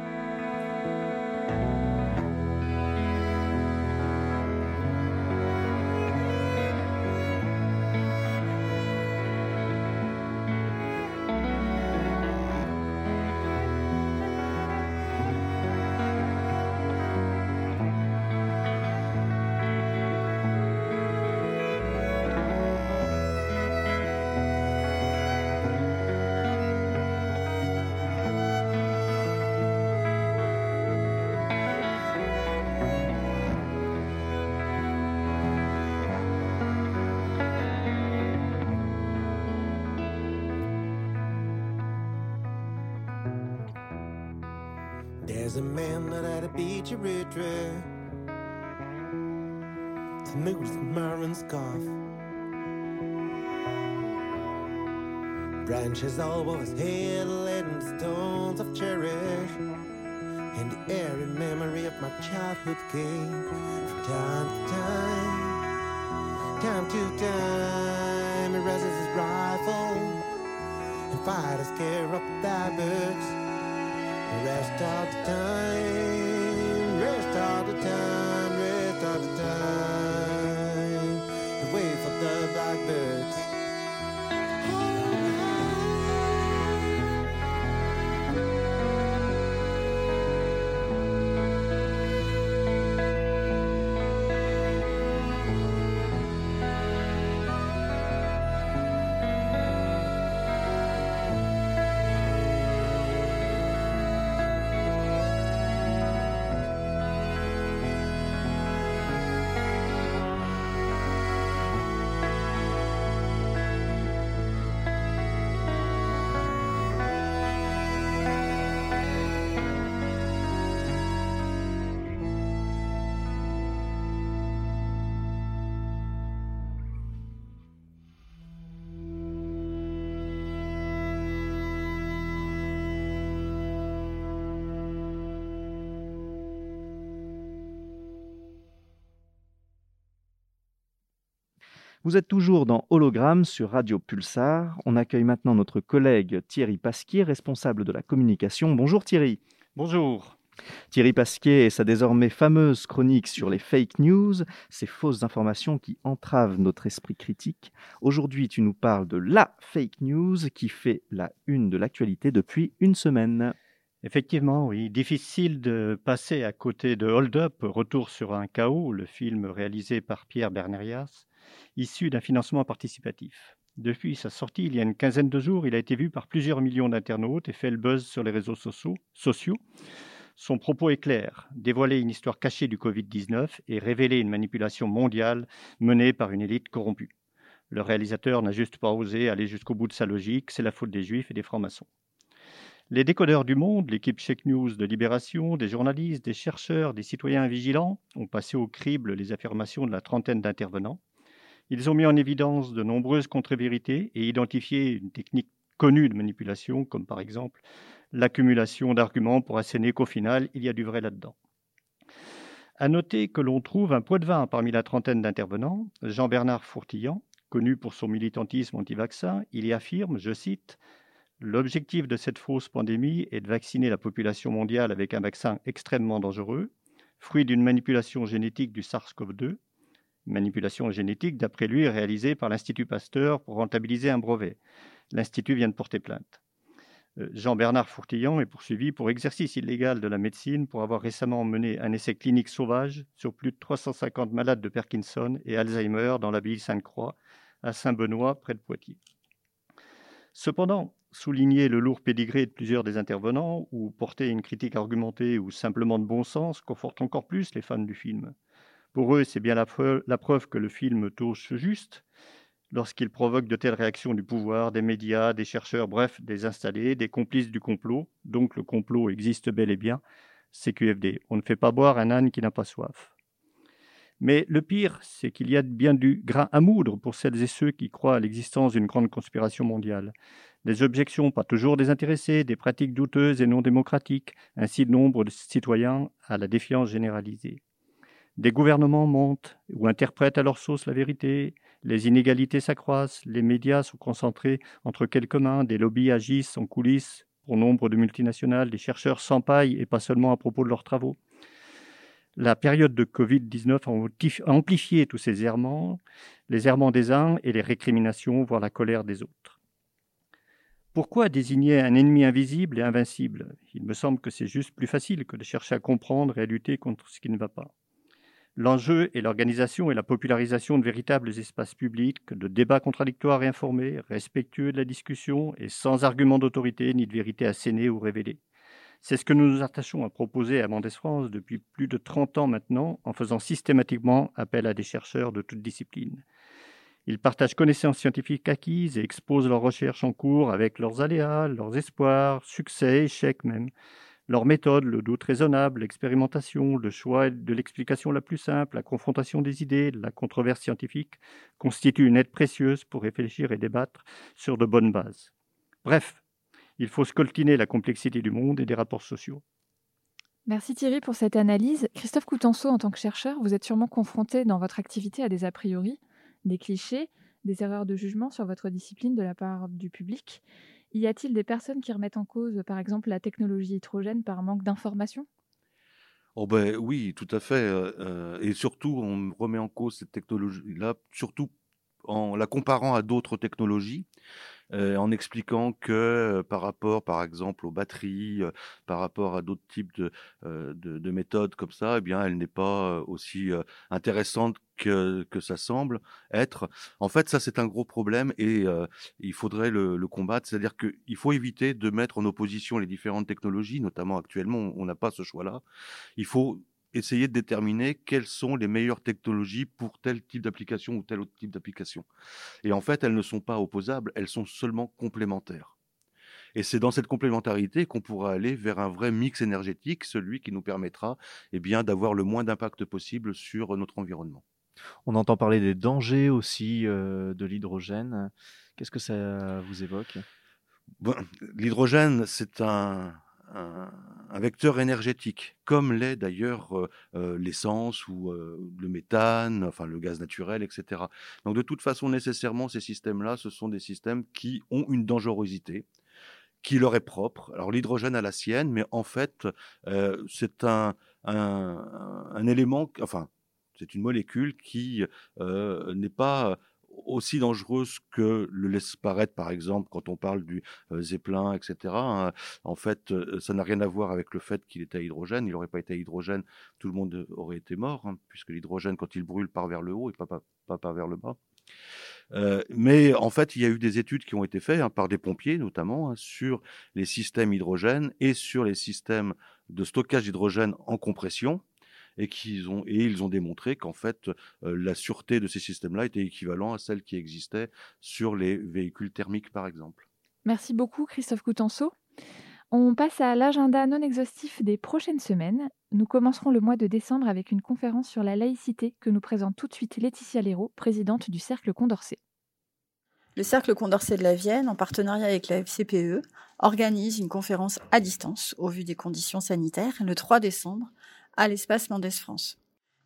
There's a man that had a beach retreat. The news Marvin scarf. Branches all over his head, laden with stones of cherish. And the airy memory of my childhood came from time to time. Time to time, he raises his rifle and fires scare up the birds. Rest all the time, rest all the time, Vous êtes toujours dans Hologramme sur Radio Pulsar. On accueille maintenant notre collègue Thierry Pasquier, responsable de la communication. Bonjour Thierry. Bonjour. Thierry Pasquier et sa désormais fameuse chronique sur les fake news, ces fausses informations qui entravent notre esprit critique. Aujourd'hui, tu nous parles de la fake news qui fait la une de l'actualité depuis une semaine. Effectivement, oui. Difficile de passer à côté de Hold Up, Retour sur un chaos, le film réalisé par Pierre Bernerias, issu d'un financement participatif. Depuis sa sortie il y a une quinzaine de jours, il a été vu par plusieurs millions d'internautes et fait le buzz sur les réseaux sociaux. Son propos est clair, dévoiler une histoire cachée du Covid-19 et révéler une manipulation mondiale menée par une élite corrompue. Le réalisateur n'a juste pas osé aller jusqu'au bout de sa logique, c'est la faute des juifs et des francs-maçons. Les décodeurs du monde, l'équipe Check News de Libération, des journalistes, des chercheurs, des citoyens vigilants ont passé au crible les affirmations de la trentaine d'intervenants. Ils ont mis en évidence de nombreuses contre-vérités et identifié une technique connue de manipulation, comme par exemple l'accumulation d'arguments pour asséner qu'au final, il y a du vrai là-dedans. À noter que l'on trouve un poids de vin parmi la trentaine d'intervenants, Jean-Bernard Fourtillan, connu pour son militantisme anti-vaccin, il y affirme, je cite, L'objectif de cette fausse pandémie est de vacciner la population mondiale avec un vaccin extrêmement dangereux, fruit d'une manipulation génétique du SARS-CoV-2, manipulation génétique d'après lui réalisée par l'Institut Pasteur pour rentabiliser un brevet. L'Institut vient de porter plainte. Jean-Bernard Fourtillan est poursuivi pour exercice illégal de la médecine pour avoir récemment mené un essai clinique sauvage sur plus de 350 malades de Parkinson et Alzheimer dans l'abbaye Sainte-Croix à Saint-Benoît, près de Poitiers. Cependant, souligner le lourd pédigré de plusieurs des intervenants ou porter une critique argumentée ou simplement de bon sens conforte encore plus les fans du film. Pour eux, c'est bien la preuve, que le film touche juste lorsqu'il provoque de telles réactions du pouvoir, des médias, des chercheurs, bref, des installés, des complices du complot. Donc le complot existe bel et bien. CQFD. On ne fait pas boire un âne qui n'a pas soif. Mais le pire, c'est qu'il y a bien du grain à moudre pour celles et ceux qui croient à l'existence d'une grande conspiration mondiale. Des objections pas toujours désintéressées, des pratiques douteuses et non démocratiques, ainsi de nombre de citoyens à la défiance généralisée. Des gouvernements montent ou interprètent à leur sauce la vérité, les inégalités s'accroissent, les médias sont concentrés entre quelques mains, des lobbies agissent en coulisses Pour nombre de multinationales, les chercheurs s'empaillent et pas seulement à propos de leurs travaux. La période de Covid-19 a amplifié tous ces errements, les errements des uns et les récriminations, voire la colère des autres. Pourquoi désigner un ennemi invisible et invincible? Il me semble que c'est juste plus facile que de chercher à comprendre et à lutter contre ce qui ne va pas. L'enjeu est l'organisation et la popularisation de véritables espaces publics, de débats contradictoires et informés, respectueux de la discussion et sans argument d'autorité ni de vérité assénée ou révélée. C'est ce que nous nous attachons à proposer à Mendes France depuis plus de 30 ans maintenant, en faisant systématiquement appel à des chercheurs de toutes disciplines. Ils partagent connaissances scientifiques acquises et exposent leurs recherches en cours avec leurs aléas, leurs espoirs, succès, échecs même. Leur méthode, le doute raisonnable, l'expérimentation, le choix de l'explication la plus simple, la confrontation des idées, la controverse scientifique, constituent une aide précieuse pour réfléchir et débattre sur de bonnes bases. Bref, il faut scoltiner la complexité du monde et des rapports sociaux. Merci Thierry pour cette analyse. Christophe Coutenceau, en tant que chercheur, vous êtes sûrement confronté dans votre activité à des a priori, des clichés, des erreurs de jugement sur votre discipline de la part du public. Y a-t-il des personnes qui remettent en cause, par exemple, la technologie hydrogène par manque d'informations? Oh ben oui, tout à fait. euh, euh, et surtout, on remet en cause cette technologie-là, surtout en la comparant à d'autres technologies, en expliquant que euh, par rapport, par exemple, aux batteries, euh, par rapport à d'autres types de, euh, de, de méthodes comme ça, eh bien, elle n'est pas euh, aussi euh, intéressante que, que ça semble être. En fait, ça, c'est un gros problème et euh, il faudrait le, le combattre. C'est-à-dire qu'il faut éviter de mettre en opposition les différentes technologies, notamment actuellement, on n'a pas ce choix-là. Il faut essayer de déterminer quelles sont les meilleures technologies pour tel type d'application ou tel autre type d'application. Et en fait, elles ne sont pas opposables, elles sont seulement complémentaires. Et c'est dans cette complémentarité qu'on pourra aller vers un vrai mix énergétique, celui qui nous permettra eh bien, d'avoir le moins d'impact possible sur notre environnement. On entend parler des dangers aussi euh, de l'hydrogène. Qu'est-ce que ça vous évoque? Bon, L'hydrogène, c'est un, un, vecteur énergétique, comme l'est d'ailleurs euh, euh, l'essence ou euh, le méthane, enfin le gaz naturel, etc. Donc de toute façon, nécessairement, ces systèmes-là, ce sont des systèmes qui ont une dangerosité qui leur est propre. Alors l'hydrogène a la sienne, mais en fait, c'est un, un, élément, enfin, c'est une molécule qui n'est pas aussi dangereuse que le laisse paraître, par exemple, quand on parle du euh, Zeppelin, etc. hein. En fait, euh, ça n'a rien à voir avec le fait qu'il était à hydrogène. Il n'aurait pas été à hydrogène, tout le monde aurait été mort, hein, puisque l'hydrogène, quand il brûle, part vers le haut et pas, pas, pas, vers le bas. Euh, mais en fait, il y a eu des études qui ont été faites hein, par des pompiers, notamment, sur les systèmes hydrogène et sur les systèmes de stockage d'hydrogène en compression et qu'ils ont et ils ont démontré qu'en fait euh, la sûreté de ces systèmes-là était équivalente à celle qui existait sur les véhicules thermiques par exemple. Merci beaucoup Christophe Coutenceau. On passe à l'agenda non exhaustif des prochaines semaines. Nous commencerons le mois de décembre avec une conférence sur la laïcité que nous présente tout de suite Laetitia Léraud, présidente du Cercle Condorcet. Le Cercle Condorcet de la Vienne, en partenariat avec la FCPE, organise une conférence à distance, au vu des conditions sanitaires, le 3 décembre, à l'espace Mendes France.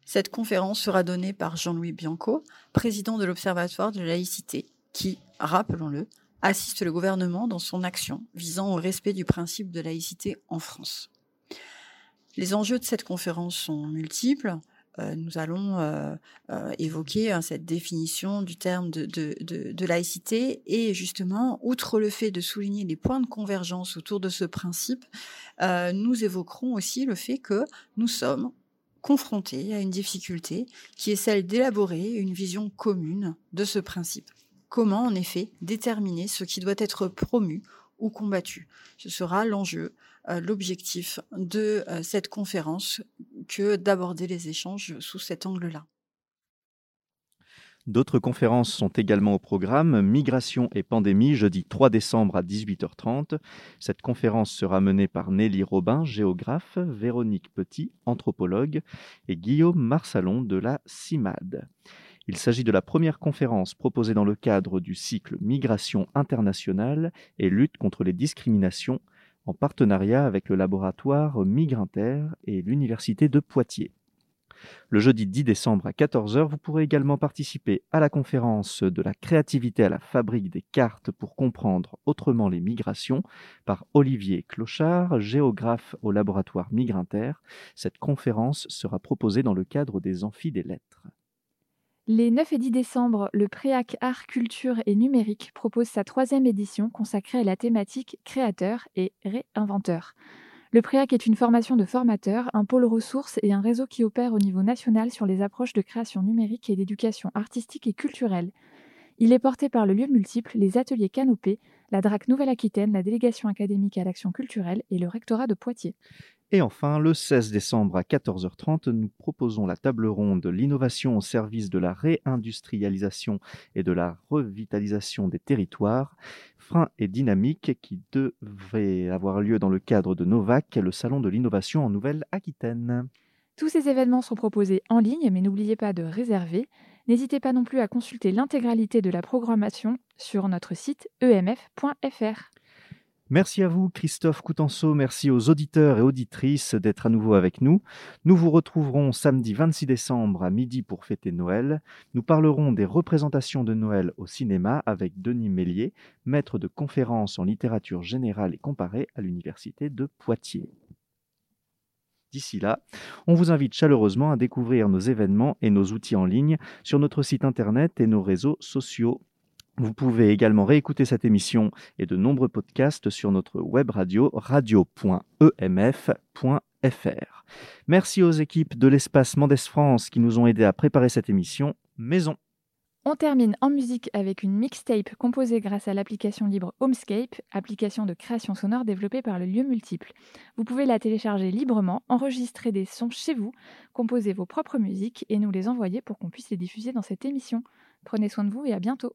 Cette conférence sera donnée par Jean-Louis Bianco, président de l'Observatoire de la laïcité, qui, rappelons-le, assiste le gouvernement dans son action visant au respect du principe de laïcité en France. Les enjeux de cette conférence sont multiples. Euh, nous allons euh, euh, évoquer hein, cette définition du terme de, de, de, de, laïcité et justement, outre le fait de souligner les points de convergence autour de ce principe, nous évoquerons aussi le fait que nous sommes confrontés à une difficulté qui est celle d'élaborer une vision commune de ce principe. Comment, en effet, déterminer ce qui doit être promu ou combattu? Ce sera l'enjeu, l'objectif de euh, cette conférence que d'aborder les échanges sous cet angle-là. D'autres conférences sont également au programme. Migration et pandémie, jeudi 3 décembre à 18h30. Cette conférence sera menée par Nelly Robin, géographe, Véronique Petit, anthropologue, et Guillaume Marsalon de la CIMAD. Il s'agit de la première conférence proposée dans le cadre du cycle Migration internationale et lutte contre les discriminations en partenariat avec le laboratoire Migrinter et l'Université de Poitiers. Le jeudi 10 décembre à 14h, vous pourrez également participer à la conférence de la créativité à la fabrique des cartes pour comprendre autrement les migrations par Olivier Clochard, géographe au laboratoire Migrinter. Cette conférence sera proposée dans le cadre des Amphis des Lettres. Les 9 et 10 décembre, le Préac Art, Culture et Numérique propose sa troisième édition consacrée à la thématique créateur et réinventeur. Le Préac est une formation de formateurs, un pôle ressources et un réseau qui opère au niveau national sur les approches de création numérique et d'éducation artistique et culturelle. Il est porté par le lieu multiple, les ateliers Canopée, la DRAC Nouvelle-Aquitaine, la délégation académique à l'action culturelle et le rectorat de Poitiers. Et enfin, le 16 décembre à 14h30, nous proposons la table ronde L'innovation au service de la réindustrialisation et de la revitalisation des territoires, frein et dynamique, qui devrait avoir lieu dans le cadre de Novac, le salon de l'innovation en Nouvelle-Aquitaine. Tous ces événements sont proposés en ligne, mais n'oubliez pas de réserver. N'hésitez pas non plus à consulter l'intégralité de la programmation sur notre site emf.fr. Merci à vous, Christophe Coutenceau. Merci aux auditeurs et auditrices d'être à nouveau avec nous. Nous vous retrouverons samedi 26 décembre à midi pour fêter Noël. Nous parlerons des représentations de Noël au cinéma avec Denis Mélier, maître de conférences en littérature générale et comparée à l'Université de Poitiers. D'ici là, on vous invite chaleureusement à découvrir nos événements et nos outils en ligne sur notre site internet et nos réseaux sociaux. Vous pouvez également réécouter cette émission et de nombreux podcasts sur notre web radio radio.emf.fr. Merci aux équipes de l'espace Mendes France qui nous ont aidés à préparer cette émission Maison. On termine en musique avec une mixtape composée grâce à l'application libre Homescape, application de création sonore développée par le lieu multiple. Vous pouvez la télécharger librement, enregistrer des sons chez vous, composer vos propres musiques et nous les envoyer pour qu'on puisse les diffuser dans cette émission. Prenez soin de vous et à bientôt.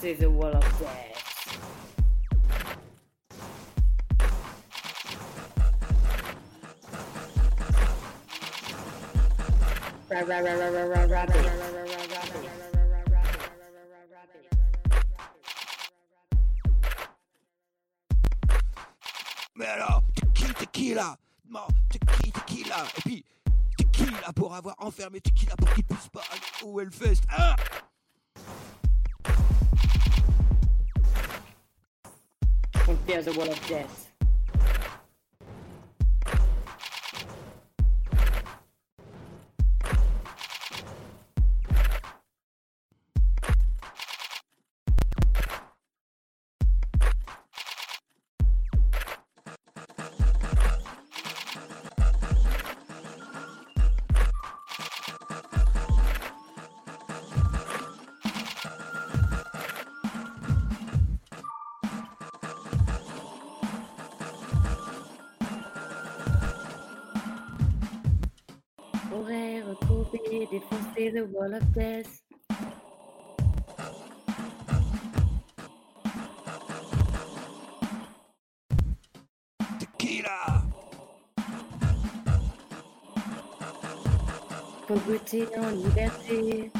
see the wall of death. Mais alors, tequila, tequila, non, tequila, tequila, et puis tequila pour avoir enfermé tequila pour qu'il puisse pas aller au Hellfest. Did we see the wall of death? Tequila! Cupertino, Liberty.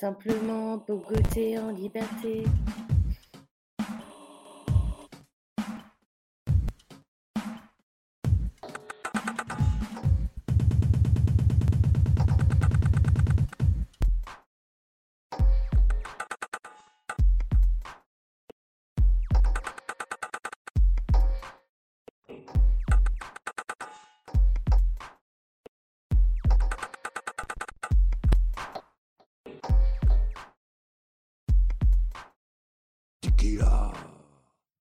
Simplement pogoter en liberté.